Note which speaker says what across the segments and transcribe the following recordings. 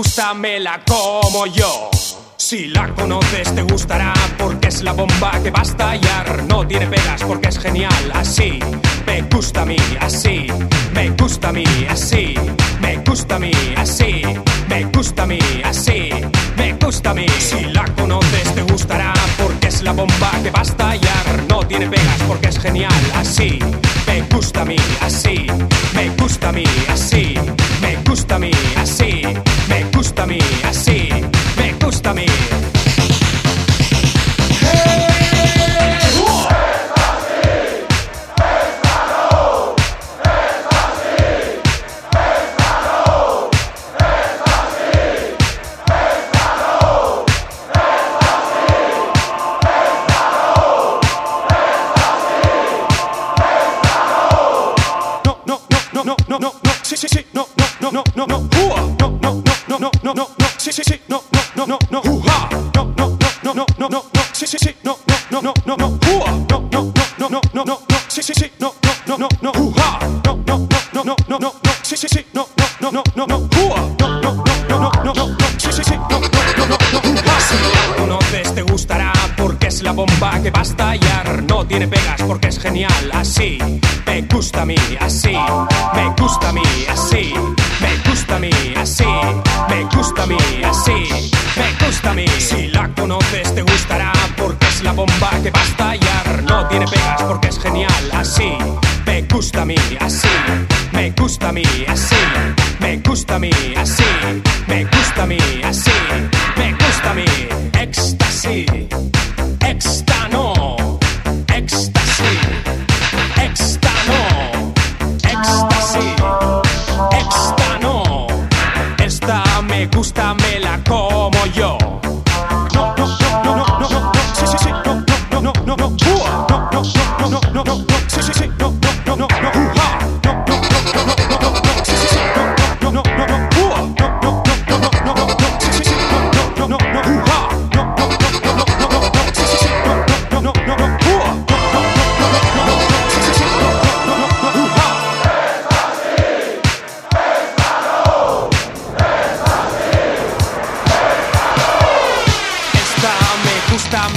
Speaker 1: gusta, me la como yo. Si la conoces te gustará porque es la bomba que va a estallar. No tiene pegas porque es genial, así. Me gusta a mí, así. Me gusta a mí, así. Me gusta a mí, así. Me gusta a mí, así. Me gusta a mí. Si la conoces te gustará porque es la bomba que va a estallar. No tiene pegas porque es genial, así. Me gusta a mí, así. Me gusta a mí, así. Me
Speaker 2: no, no, no, no, no, sí, sí, sí, no, no, no, no, no, no, no, no, no, no, no, no, no, sí, sí, sí, no, no, no, no, no, no, no, no, no, no, no, no, no, sí, sí, sí, no, no, no, no, no, no, no, no, no, no, no, no, no, sí, sí, sí, no, no, no, no, no.
Speaker 1: Si la conoces te gustará porque es la bomba que va a estallar. No tiene pegas porque es genial, así. Me gusta a mí, así. Me gusta a mí, así. Me gusta a mí, así. Me gusta a mí, así. Me gusta mí. Si la conoces te gustará porque es la bomba que va a estallar. No tiene pegas porque es genial, así. Me gusta a mí, así. Me gusta a mí, así. Me gusta a mí, así. Me gusta a mí, así. Me gusta a mí. Gusta,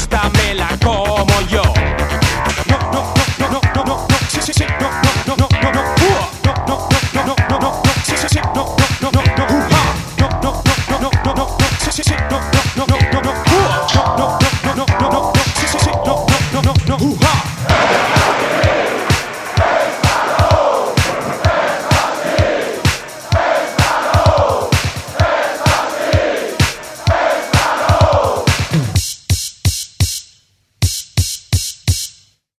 Speaker 1: não está